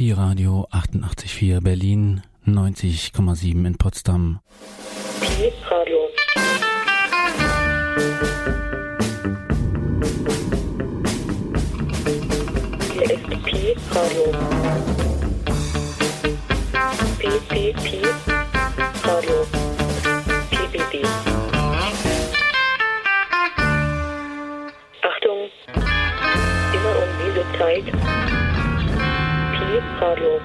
Pi Radio 88,4 Berlin, 90,7 in Potsdam. Achtung, immer um diese Zeit Radio.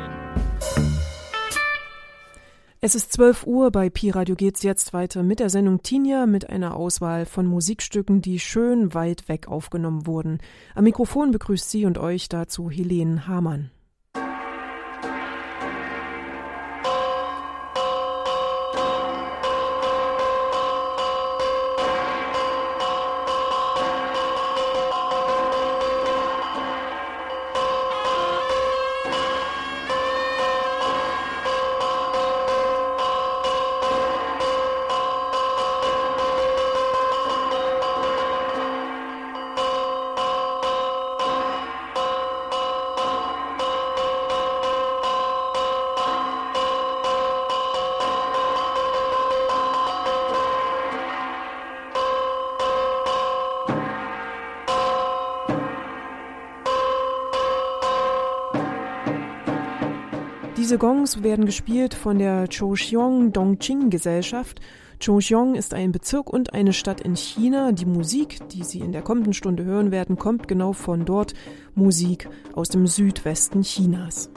Es ist 12 Uhr, bei Pi Radio geht's jetzt weiter mit der Sendung Tinja mit einer Auswahl von Musikstücken, die schön weit weg aufgenommen wurden. Am Mikrofon begrüßt sie und euch dazu Helene Hamann. Gongs werden gespielt von der Chouxiong Dongqing Gesellschaft. Chouxiong ist ein Bezirk und eine Stadt in China. Die Musik, die Sie in der kommenden Stunde hören werden, kommt genau von dort. Musik aus dem Südwesten Chinas.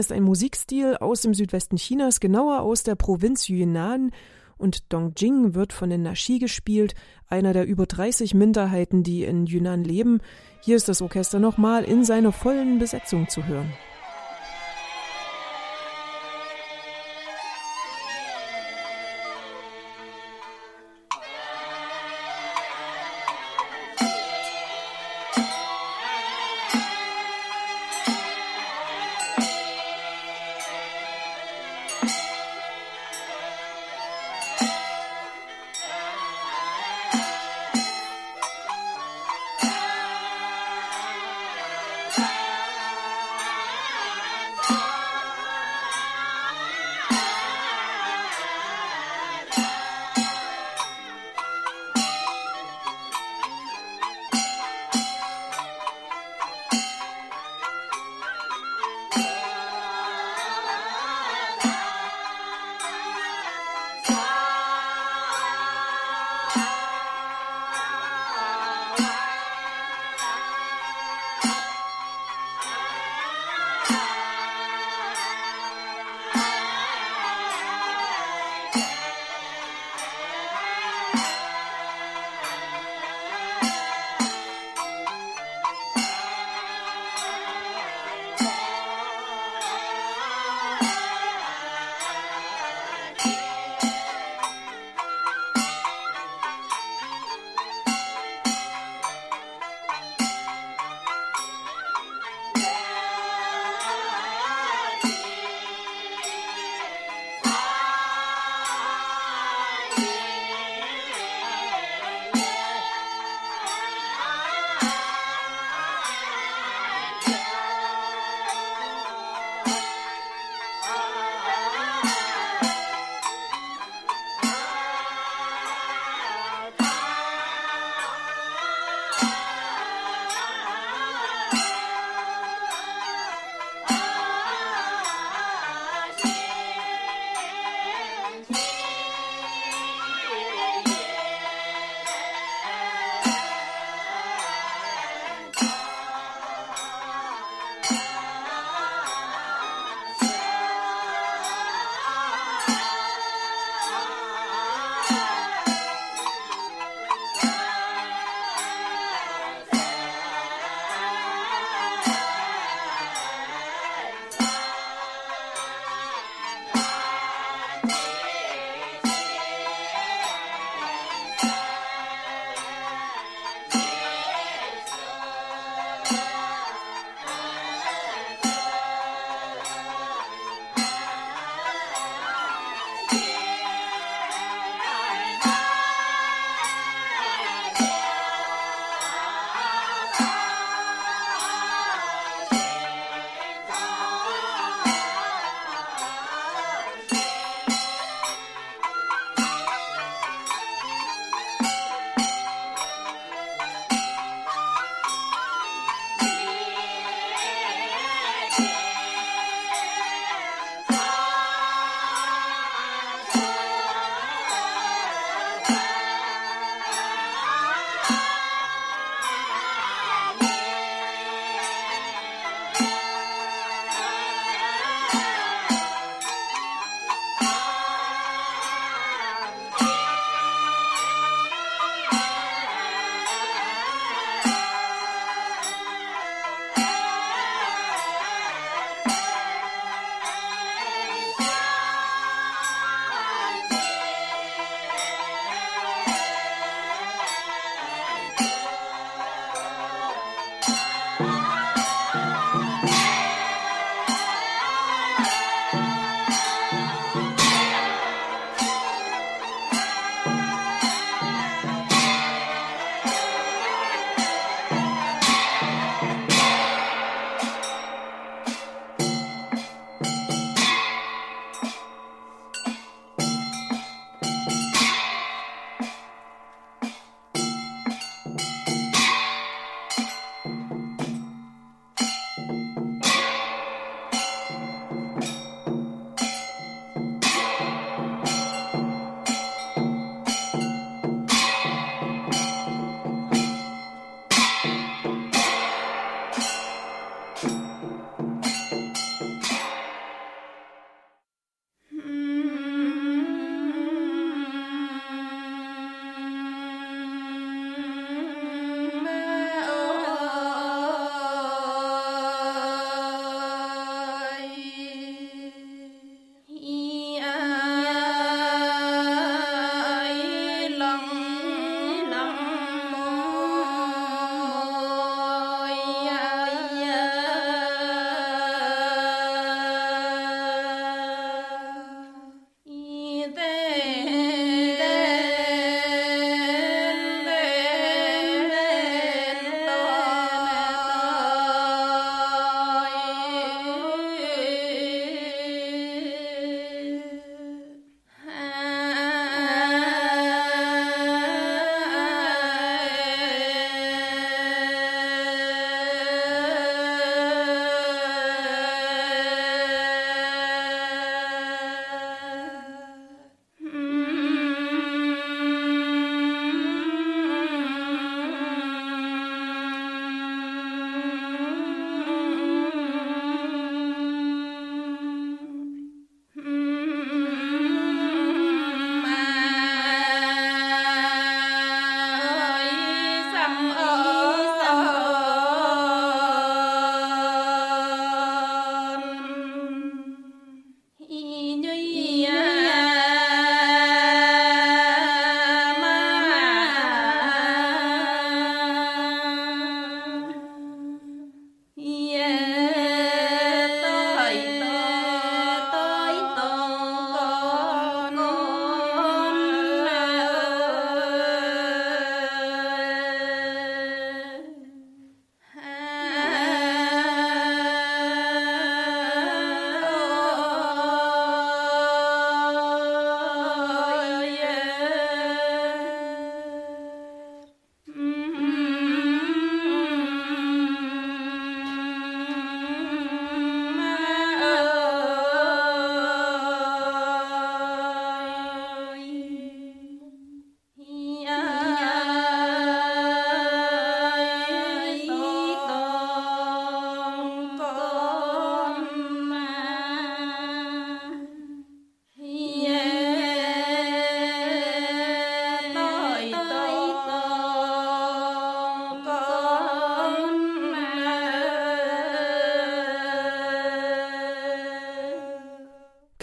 Ist ein Musikstil aus dem Südwesten Chinas, genauer aus der Provinz Yunnan. Und Dongjing wird von den Nashi gespielt, einer der über 30 Minderheiten, die in Yunnan leben. Hier ist das Orchester nochmal in seiner vollen Besetzung zu hören.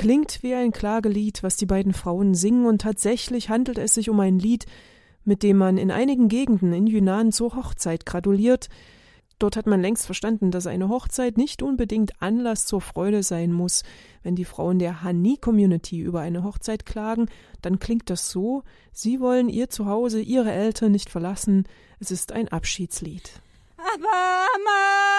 Klingt wie ein Klagelied, was die beiden Frauen singen, und tatsächlich handelt es sich um ein Lied, mit dem man in einigen Gegenden in Yunnan zur Hochzeit gratuliert. Dort hat man längst verstanden, dass eine Hochzeit nicht unbedingt Anlass zur Freude sein muss. Wenn die Frauen der Hani-Community über eine Hochzeit klagen, dann klingt das so, sie wollen ihr Zuhause, ihre Eltern nicht verlassen. Es ist ein Abschiedslied. Aber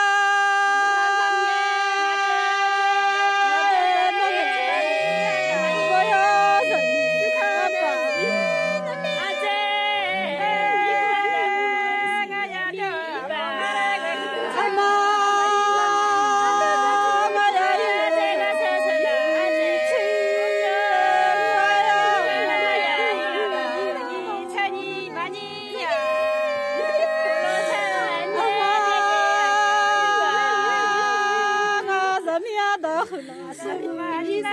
孙子们你们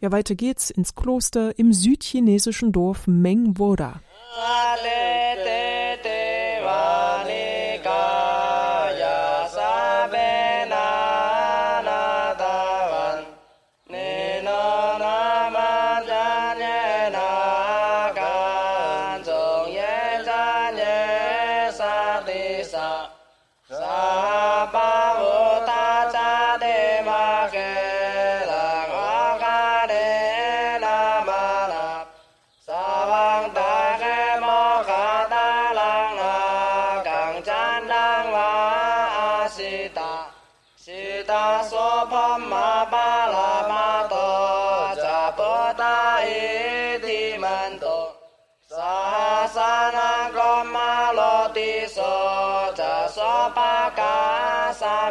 Ja, weiter geht's ins Kloster im südchinesischen Dorf Mengwora.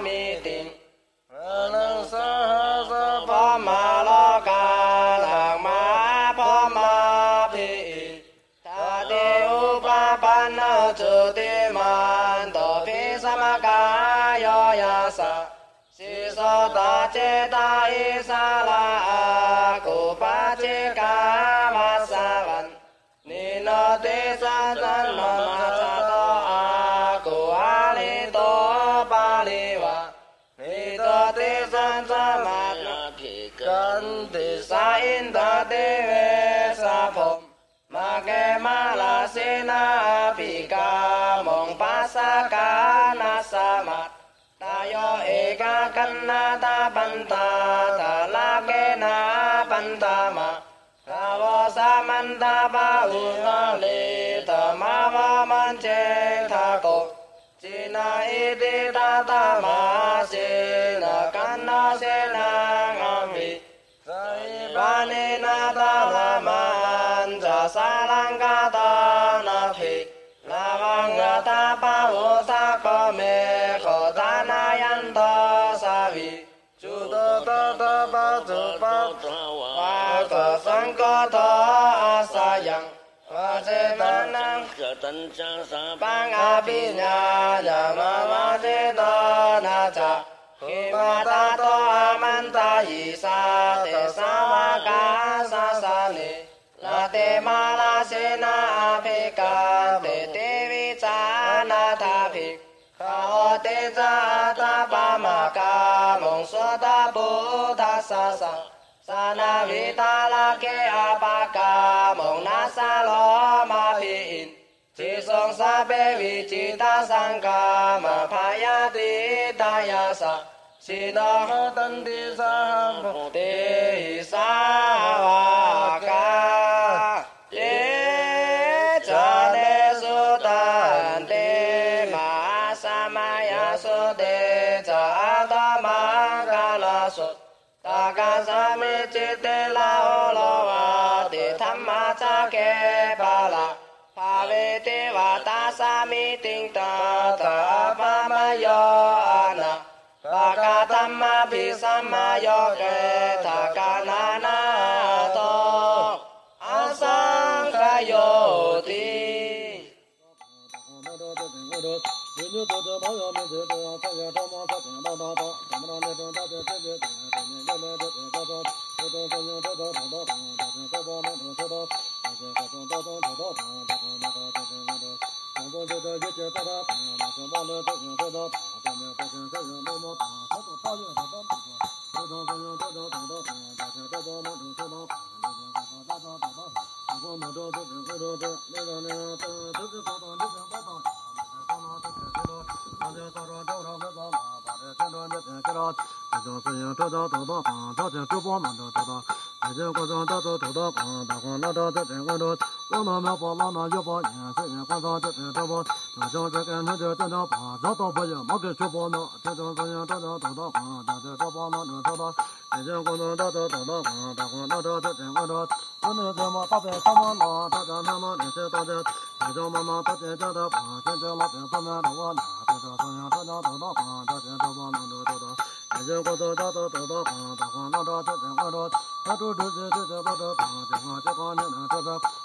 นีโนติส玛หะส玛พ玛มะร乌巴班ถังมัลปะ嘎าติ悉า达杰达อุ拉阿古巴ะ嘎玛ต文，尼ดทิมา玛โตปิ Santi sainta dewe sapom Make malasina pika mong pasakana samat Tayo eka kena tapanta talake na pantama Tawo samanta paungali tamawa mancing tako Cina iti tatamasi nakana senang amik Yeah. ma ta to sa te ma ka sa sa ni la te ma la se na te te vi cha na ta phi ka te cha ta pa ma ka mong so sa sa sa ta la ke a pa ka mong na sa lo ma phi in chỉ song sa bê vi chi ta sang ca ma pa ya ti ta ya sa Sina tandi sam ka ye cha ne su tan ya su te cha ta ta ka sa la o lo wa ke pa pa ve va ta sa ting ta ta ภิสัมมาโยเกตกานานาโตอาสังกโยติ Bây giờ cô dọn dẹp, tao dọn dẹp. 要么妈妈妈妈要把你这件花花这件套装拿下再给那个叫大宝大宝宝要么给小宝马大宝大宝大宝马大宝马大宝小宝马大宝小宝马大宝大宝大宝大宝大宝小宝马大宝小宝马大宝小宝马大宝小宝马大宝小宝马大宝小宝马大宝大宝小宝马大宝小宝小宝马大宝马大宝小宝小宝马大宝大宝小宝马大宝小宝马大宝大宝大宝大宝大宝大宝小宝马大宝小宝小宝小宝小宝小宝小宝小宝小宝小宝小宝小宝小宝小宝小宝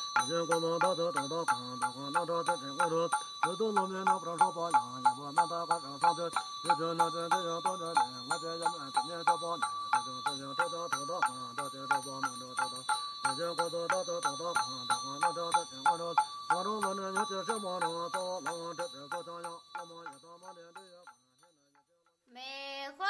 梅花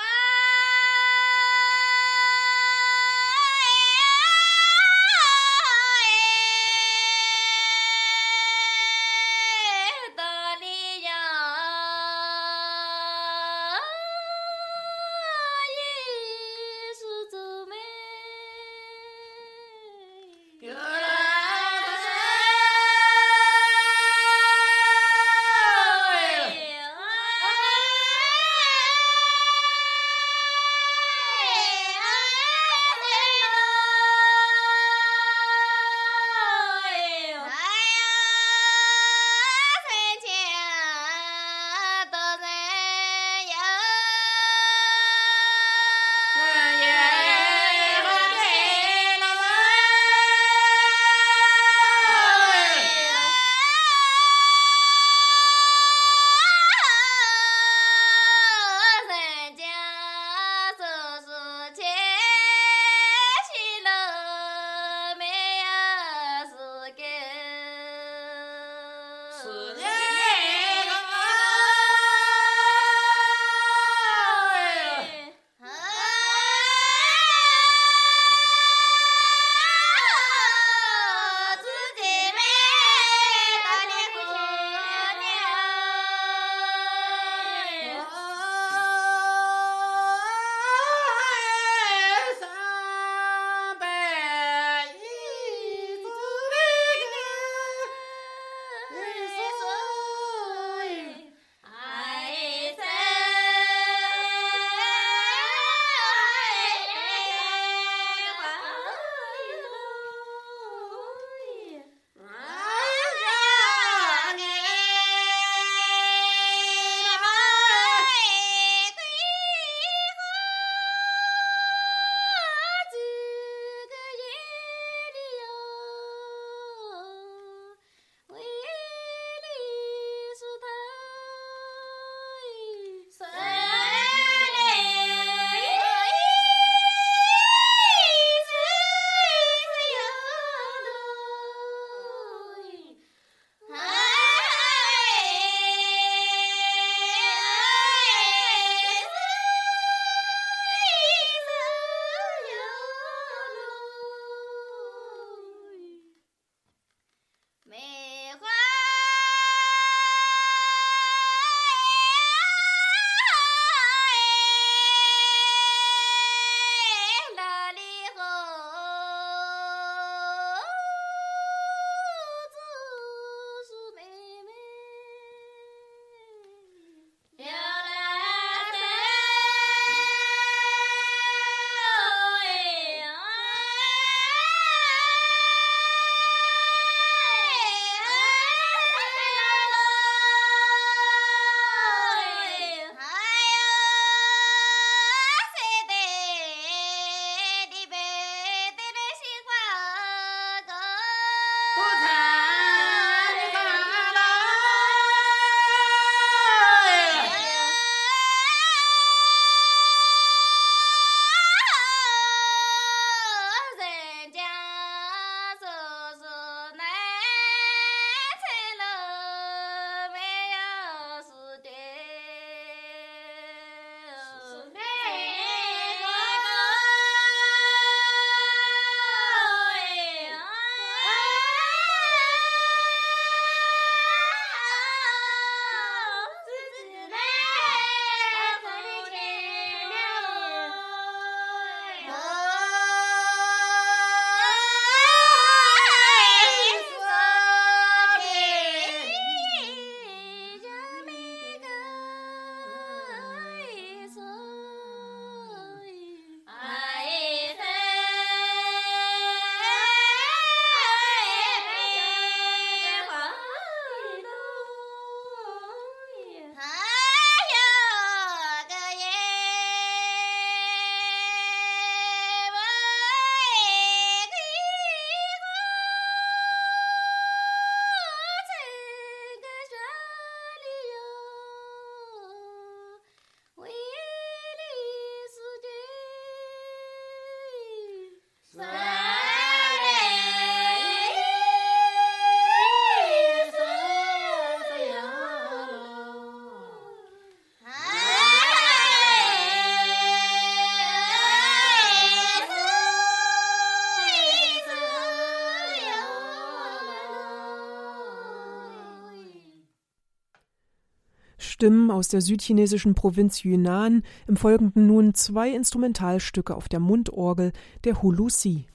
aus der südchinesischen Provinz Yunnan, im Folgenden nun zwei Instrumentalstücke auf der Mundorgel der Hulusi.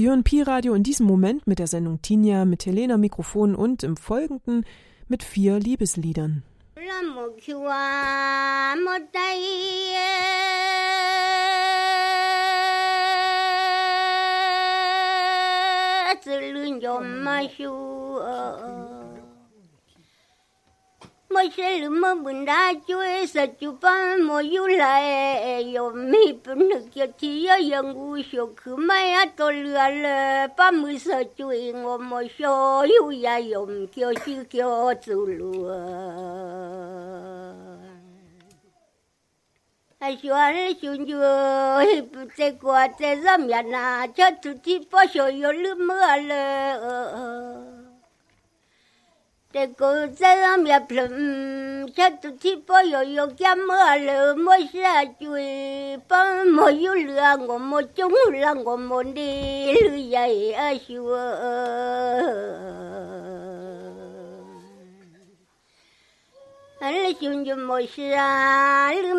Sie hören Pi-Radio in diesem Moment mit der Sendung Tinja mit Helena Mikrofon und im Folgenden mit vier Liebesliedern. 我说那么不拿酒十酒吧没有 cuy, sa cupa moyula 肉来。把没十酒，我没收，有呀，用叫就叫走 yong 兄弟不在过，在上面呢，叫出去不烧有你们了 Te cosela mi apram chato tipo yo yo chiamo al mo sa chui pa mo yo lango mo chung lango mo ni lu ya a shua Ala chung yo mo sa lu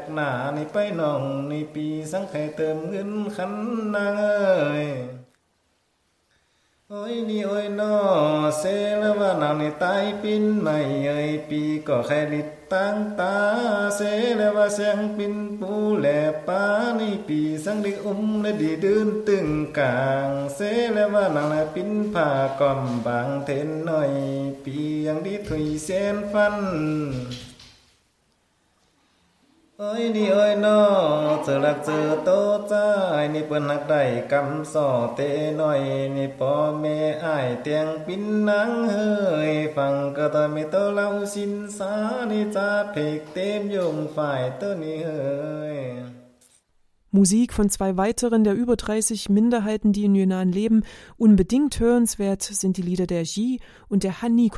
กหน้าในไปน้องในปีสังไขเติมเงินขันนางเอ้ยโอ้ยนี่โอ้ยนอเซแล้วว่านางในตายปินไม่เอ้ยปีก็แค่ลิดตั้งตาเซแล้วว่าเสียงปินปูแหลป้าในปีสังดิอุ้มและดีดืนตึงกลางเซแล้วว่านางน่ะปินผ้าก่อมบางเทนหน่อย ปียังดีถุยเส้นฟัน โอ้ยนี่โอ้ยนอเจอลักเจอโตใจนี่เปิ้นนักได้กำสอเตหน่อยนี่พ่อแม่อ้ายเตียงปินนางเฮยฟังก็ตอมีโตเล่าสินสานี่จาเพกเต็มยงฝ่ายตัวนี้เฮย Musik von zwei weiteren der über 30 Minderheiten, die in Yunnan leben. Unbedingt hörenswert sind die Lieder der Ji und der Hani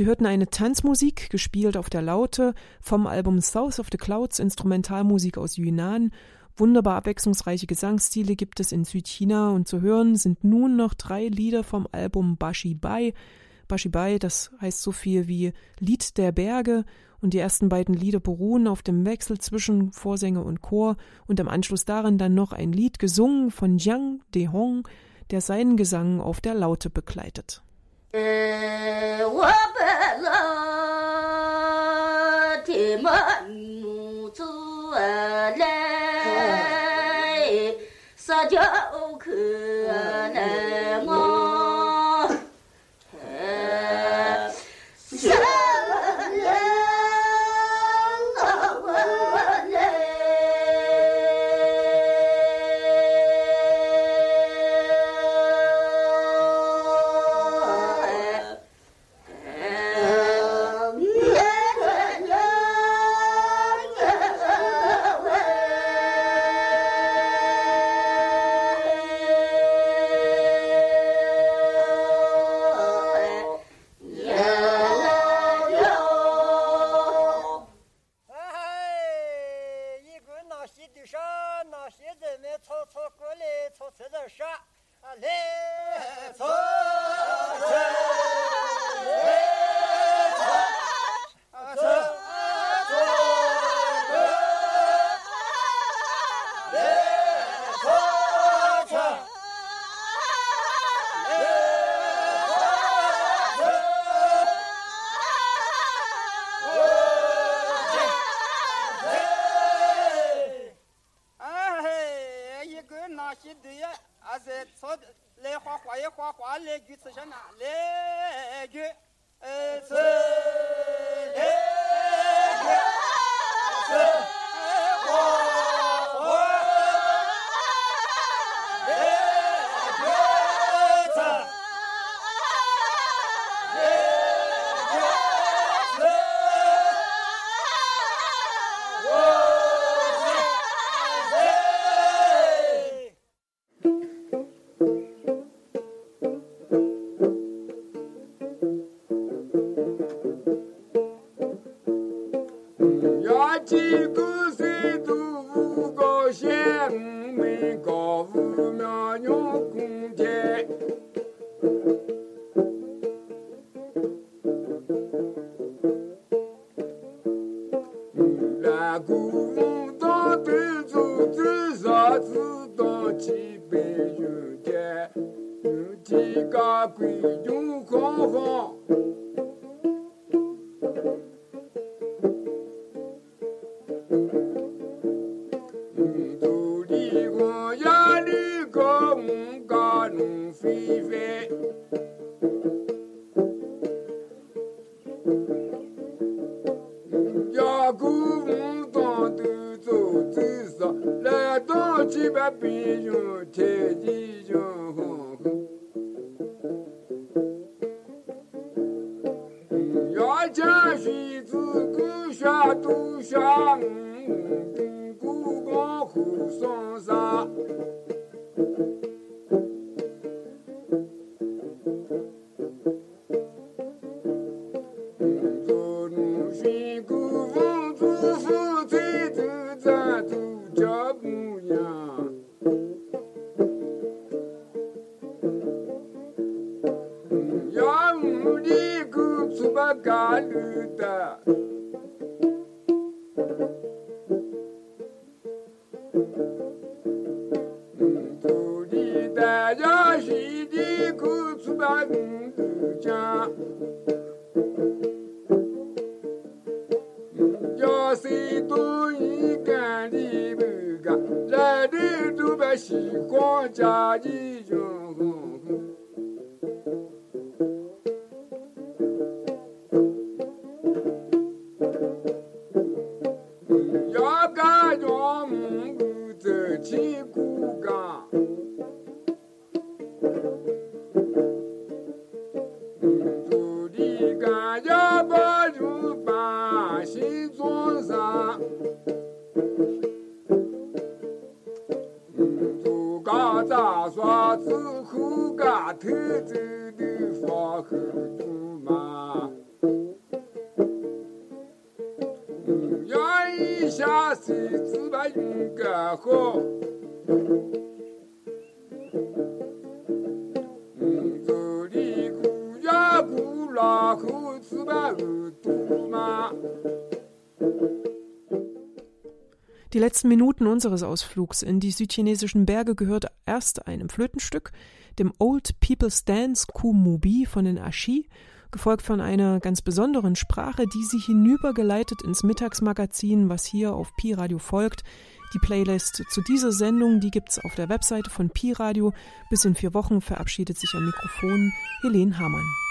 Sie hörten eine Tanzmusik, gespielt auf der Laute, vom Album South of the Clouds Instrumentalmusik aus Yunnan. Wunderbar abwechslungsreiche Gesangsstile gibt es in Südchina und zu hören sind nun noch drei Lieder vom Album Bashi Bai. Bashi Bai, das heißt so viel wie Lied der Berge und die ersten beiden Lieder beruhen auf dem Wechsel zwischen Vorsänger und Chor und im Anschluss daran dann noch ein Lied gesungen von Jiang Dehong, der seinen Gesang auf der Laute begleitet. Äh, 我本。莫母子来，撒娇可难。来画画也画画，来句吃香呐，来句呃来句。unseres Ausflugs in die südchinesischen Berge gehört erst einem Flötenstück, dem Old People's Dance Kumubi von den Ashi, gefolgt von einer ganz besonderen Sprache, die sie hinübergeleitet ins Mittagsmagazin, was hier auf Pi Radio folgt. Die Playlist zu dieser Sendung, die gibt's auf der Webseite von Pi Radio. Bis in vier Wochen verabschiedet sich am Mikrofon Helene Hamann.